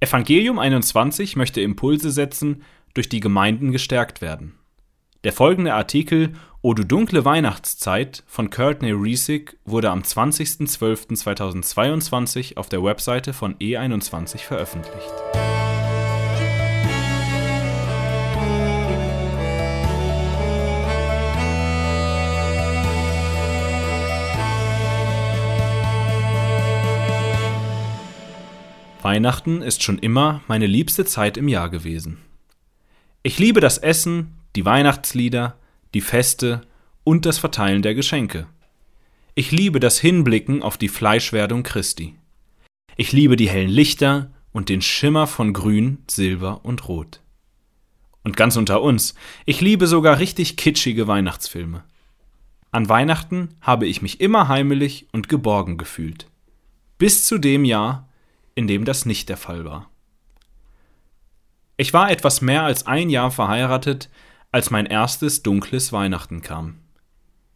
Evangelium 21 möchte Impulse setzen, durch die Gemeinden gestärkt werden. Der folgende Artikel O du dunkle Weihnachtszeit von Courtney Riesig wurde am 20.12.2022 auf der Webseite von E21 veröffentlicht. Weihnachten ist schon immer meine liebste Zeit im Jahr gewesen. Ich liebe das Essen, die Weihnachtslieder, die Feste und das Verteilen der Geschenke. Ich liebe das Hinblicken auf die Fleischwerdung Christi. Ich liebe die hellen Lichter und den Schimmer von Grün, Silber und Rot. Und ganz unter uns, ich liebe sogar richtig kitschige Weihnachtsfilme. An Weihnachten habe ich mich immer heimelig und geborgen gefühlt. Bis zu dem Jahr, in dem das nicht der Fall war. Ich war etwas mehr als ein Jahr verheiratet, als mein erstes dunkles Weihnachten kam.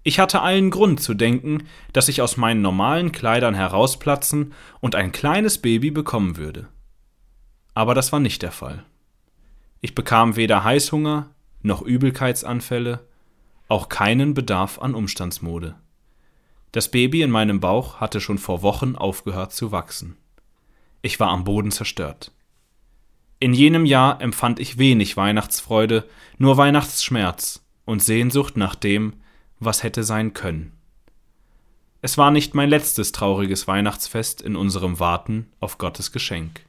Ich hatte allen Grund zu denken, dass ich aus meinen normalen Kleidern herausplatzen und ein kleines Baby bekommen würde. Aber das war nicht der Fall. Ich bekam weder Heißhunger noch Übelkeitsanfälle, auch keinen Bedarf an Umstandsmode. Das Baby in meinem Bauch hatte schon vor Wochen aufgehört zu wachsen. Ich war am Boden zerstört. In jenem Jahr empfand ich wenig Weihnachtsfreude, nur Weihnachtsschmerz und Sehnsucht nach dem, was hätte sein können. Es war nicht mein letztes trauriges Weihnachtsfest in unserem Warten auf Gottes Geschenk.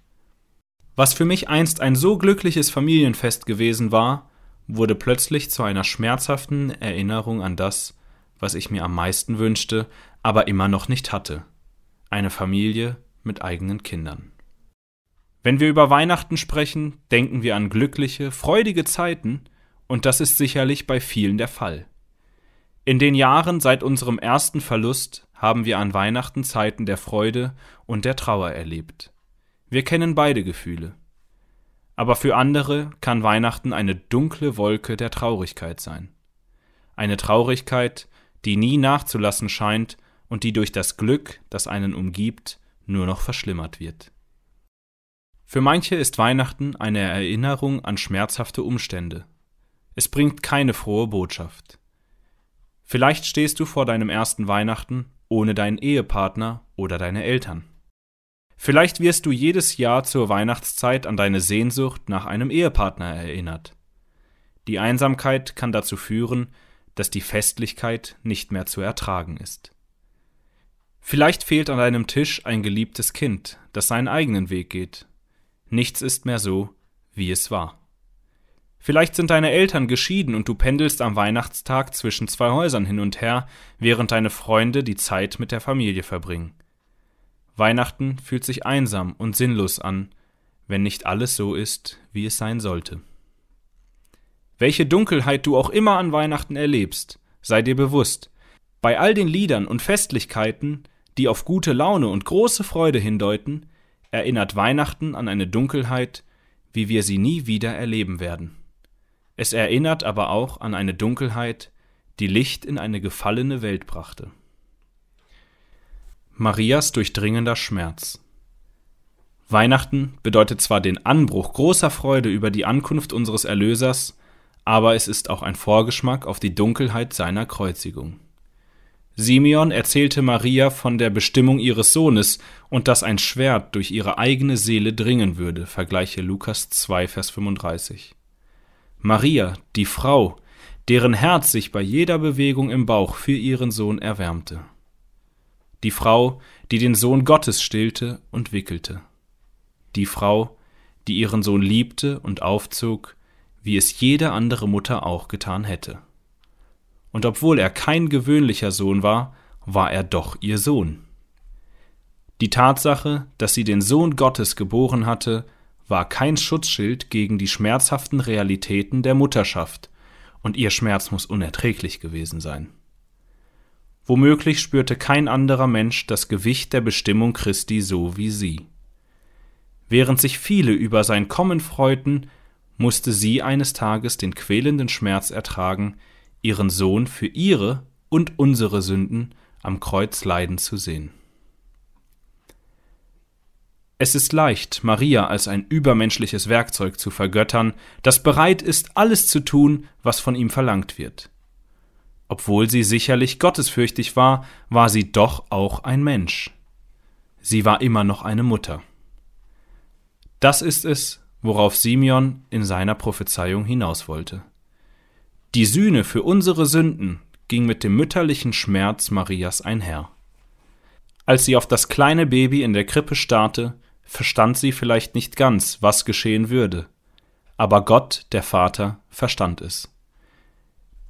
Was für mich einst ein so glückliches Familienfest gewesen war, wurde plötzlich zu einer schmerzhaften Erinnerung an das, was ich mir am meisten wünschte, aber immer noch nicht hatte eine Familie mit eigenen Kindern. Wenn wir über Weihnachten sprechen, denken wir an glückliche, freudige Zeiten, und das ist sicherlich bei vielen der Fall. In den Jahren seit unserem ersten Verlust haben wir an Weihnachten Zeiten der Freude und der Trauer erlebt. Wir kennen beide Gefühle. Aber für andere kann Weihnachten eine dunkle Wolke der Traurigkeit sein. Eine Traurigkeit, die nie nachzulassen scheint und die durch das Glück, das einen umgibt, nur noch verschlimmert wird. Für manche ist Weihnachten eine Erinnerung an schmerzhafte Umstände. Es bringt keine frohe Botschaft. Vielleicht stehst du vor deinem ersten Weihnachten ohne deinen Ehepartner oder deine Eltern. Vielleicht wirst du jedes Jahr zur Weihnachtszeit an deine Sehnsucht nach einem Ehepartner erinnert. Die Einsamkeit kann dazu führen, dass die Festlichkeit nicht mehr zu ertragen ist. Vielleicht fehlt an deinem Tisch ein geliebtes Kind, das seinen eigenen Weg geht Nichts ist mehr so, wie es war. Vielleicht sind deine Eltern geschieden und du pendelst am Weihnachtstag zwischen zwei Häusern hin und her, während deine Freunde die Zeit mit der Familie verbringen. Weihnachten fühlt sich einsam und sinnlos an, wenn nicht alles so ist, wie es sein sollte. Welche Dunkelheit du auch immer an Weihnachten erlebst, sei dir bewusst, bei all den Liedern und Festlichkeiten, die auf gute Laune und große Freude hindeuten, erinnert Weihnachten an eine Dunkelheit, wie wir sie nie wieder erleben werden. Es erinnert aber auch an eine Dunkelheit, die Licht in eine gefallene Welt brachte. Marias durchdringender Schmerz. Weihnachten bedeutet zwar den Anbruch großer Freude über die Ankunft unseres Erlösers, aber es ist auch ein Vorgeschmack auf die Dunkelheit seiner Kreuzigung. Simeon erzählte Maria von der Bestimmung ihres Sohnes und dass ein Schwert durch ihre eigene Seele dringen würde, vergleiche Lukas 2, Vers 35. Maria, die Frau, deren Herz sich bei jeder Bewegung im Bauch für ihren Sohn erwärmte. Die Frau, die den Sohn Gottes stillte und wickelte. Die Frau, die ihren Sohn liebte und aufzog, wie es jede andere Mutter auch getan hätte und obwohl er kein gewöhnlicher Sohn war, war er doch ihr Sohn. Die Tatsache, dass sie den Sohn Gottes geboren hatte, war kein Schutzschild gegen die schmerzhaften Realitäten der Mutterschaft, und ihr Schmerz muss unerträglich gewesen sein. Womöglich spürte kein anderer Mensch das Gewicht der Bestimmung Christi so wie sie. Während sich viele über sein Kommen freuten, musste sie eines Tages den quälenden Schmerz ertragen, ihren Sohn für ihre und unsere Sünden am Kreuz leiden zu sehen. Es ist leicht, Maria als ein übermenschliches Werkzeug zu vergöttern, das bereit ist, alles zu tun, was von ihm verlangt wird. Obwohl sie sicherlich gottesfürchtig war, war sie doch auch ein Mensch. Sie war immer noch eine Mutter. Das ist es, worauf Simeon in seiner Prophezeiung hinaus wollte. Die Sühne für unsere Sünden ging mit dem mütterlichen Schmerz Marias einher. Als sie auf das kleine Baby in der Krippe starrte, verstand sie vielleicht nicht ganz, was geschehen würde, aber Gott, der Vater, verstand es.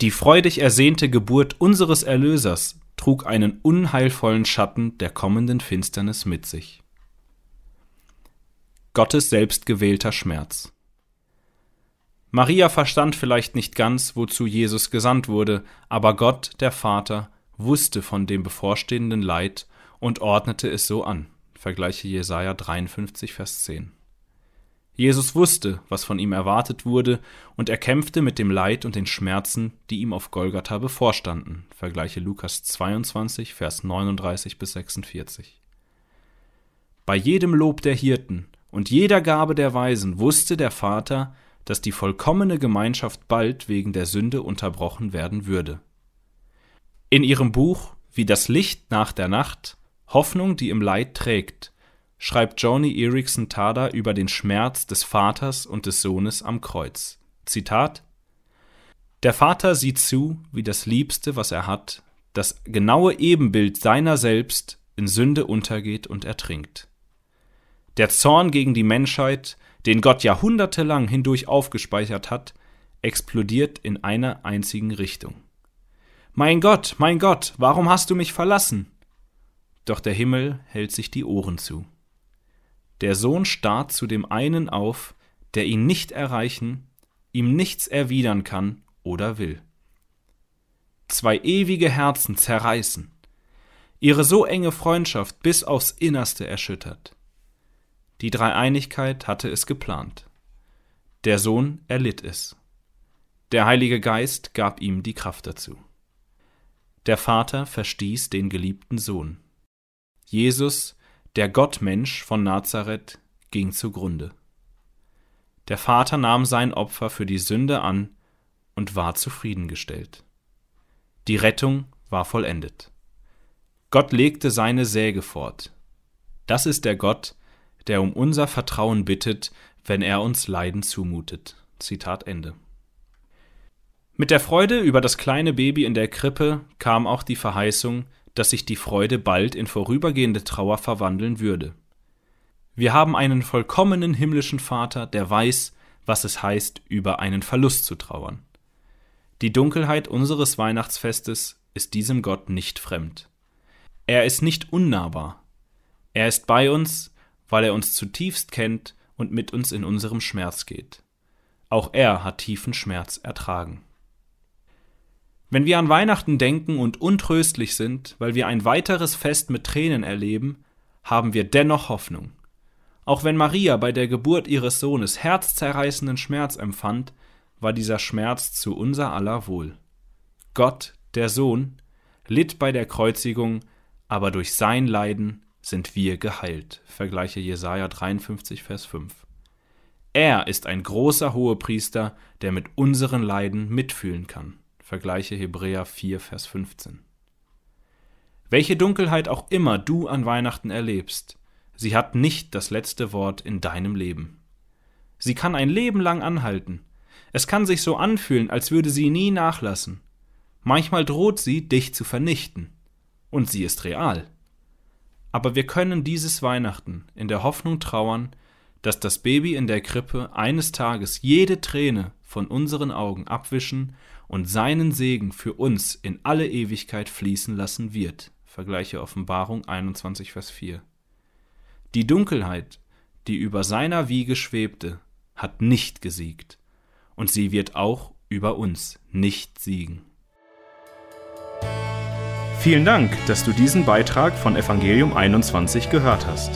Die freudig ersehnte Geburt unseres Erlösers trug einen unheilvollen Schatten der kommenden Finsternis mit sich. Gottes selbstgewählter Schmerz. Maria verstand vielleicht nicht ganz, wozu Jesus gesandt wurde, aber Gott, der Vater, wusste von dem bevorstehenden Leid und ordnete es so an. Vergleiche Jesaja 53, Vers 10. Jesus wusste, was von ihm erwartet wurde, und er kämpfte mit dem Leid und den Schmerzen, die ihm auf Golgatha bevorstanden. Vergleiche Lukas 22, Vers 39 bis 46. Bei jedem Lob der Hirten und jeder Gabe der Weisen wusste der Vater, dass die vollkommene Gemeinschaft bald wegen der Sünde unterbrochen werden würde. In ihrem Buch Wie das Licht nach der Nacht Hoffnung, die im Leid trägt, schreibt Joni Erickson Tada über den Schmerz des Vaters und des Sohnes am Kreuz. Zitat Der Vater sieht zu, wie das Liebste, was er hat, das genaue Ebenbild seiner selbst in Sünde untergeht und ertrinkt. Der Zorn gegen die Menschheit, den Gott jahrhundertelang hindurch aufgespeichert hat, explodiert in einer einzigen Richtung. Mein Gott, mein Gott, warum hast du mich verlassen? Doch der Himmel hält sich die Ohren zu. Der Sohn starrt zu dem einen auf, der ihn nicht erreichen, ihm nichts erwidern kann oder will. Zwei ewige Herzen zerreißen, ihre so enge Freundschaft bis aufs Innerste erschüttert. Die Dreieinigkeit hatte es geplant. Der Sohn erlitt es. Der Heilige Geist gab ihm die Kraft dazu. Der Vater verstieß den geliebten Sohn. Jesus der Gottmensch von Nazareth ging zugrunde. Der Vater nahm sein Opfer für die Sünde an und war zufriedengestellt. Die Rettung war vollendet. Gott legte seine Säge fort. Das ist der Gott, der um unser Vertrauen bittet, wenn er uns Leiden zumutet. Zitat Ende. Mit der Freude über das kleine Baby in der Krippe kam auch die Verheißung, dass sich die Freude bald in vorübergehende Trauer verwandeln würde. Wir haben einen vollkommenen himmlischen Vater, der weiß, was es heißt, über einen Verlust zu trauern. Die Dunkelheit unseres Weihnachtsfestes ist diesem Gott nicht fremd. Er ist nicht unnahbar. Er ist bei uns, weil er uns zutiefst kennt und mit uns in unserem Schmerz geht. Auch er hat tiefen Schmerz ertragen. Wenn wir an Weihnachten denken und untröstlich sind, weil wir ein weiteres Fest mit Tränen erleben, haben wir dennoch Hoffnung. Auch wenn Maria bei der Geburt ihres Sohnes herzzerreißenden Schmerz empfand, war dieser Schmerz zu unser aller Wohl. Gott, der Sohn, litt bei der Kreuzigung, aber durch sein Leiden sind wir geheilt. Vergleiche Jesaja 53, Vers 5. Er ist ein großer Hohepriester, der mit unseren Leiden mitfühlen kann. Vergleiche Hebräer 4, Vers 15. Welche Dunkelheit auch immer du an Weihnachten erlebst, sie hat nicht das letzte Wort in deinem Leben. Sie kann ein Leben lang anhalten. Es kann sich so anfühlen, als würde sie nie nachlassen. Manchmal droht sie, dich zu vernichten. Und sie ist real. Aber wir können dieses Weihnachten in der Hoffnung trauern, dass das Baby in der Krippe eines Tages jede Träne von unseren Augen abwischen und seinen Segen für uns in alle Ewigkeit fließen lassen wird. Vergleiche Offenbarung 21, Vers 4. Die Dunkelheit, die über seiner Wiege schwebte, hat nicht gesiegt, und sie wird auch über uns nicht siegen. Vielen Dank, dass du diesen Beitrag von Evangelium 21 gehört hast.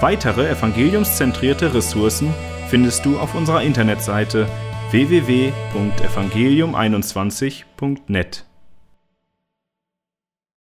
Weitere evangeliumszentrierte Ressourcen findest du auf unserer Internetseite www.evangelium21.net